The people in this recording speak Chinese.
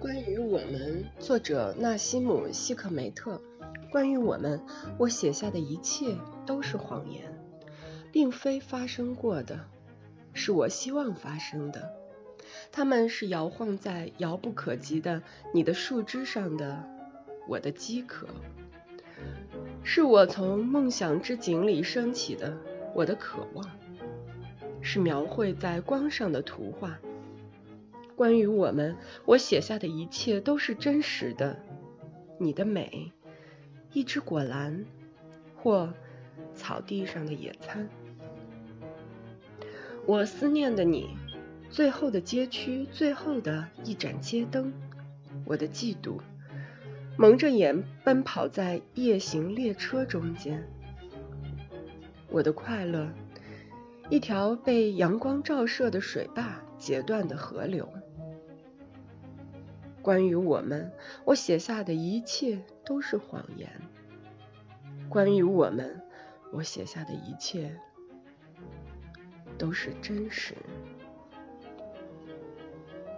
关于我们，作者纳西姆·希克梅特。关于我们，我写下的一切都是谎言，并非发生过的，是我希望发生的。它们是摇晃在遥不可及的你的树枝上的我的饥渴，是我从梦想之井里升起的我的渴望，是描绘在光上的图画。关于我们，我写下的一切都是真实的。你的美，一只果篮，或草地上的野餐。我思念的你，最后的街区，最后的一盏街灯。我的嫉妒，蒙着眼奔跑在夜行列车中间。我的快乐，一条被阳光照射的水坝截断的河流。关于我们，我写下的一切都是谎言。关于我们，我写下的一切都是真实。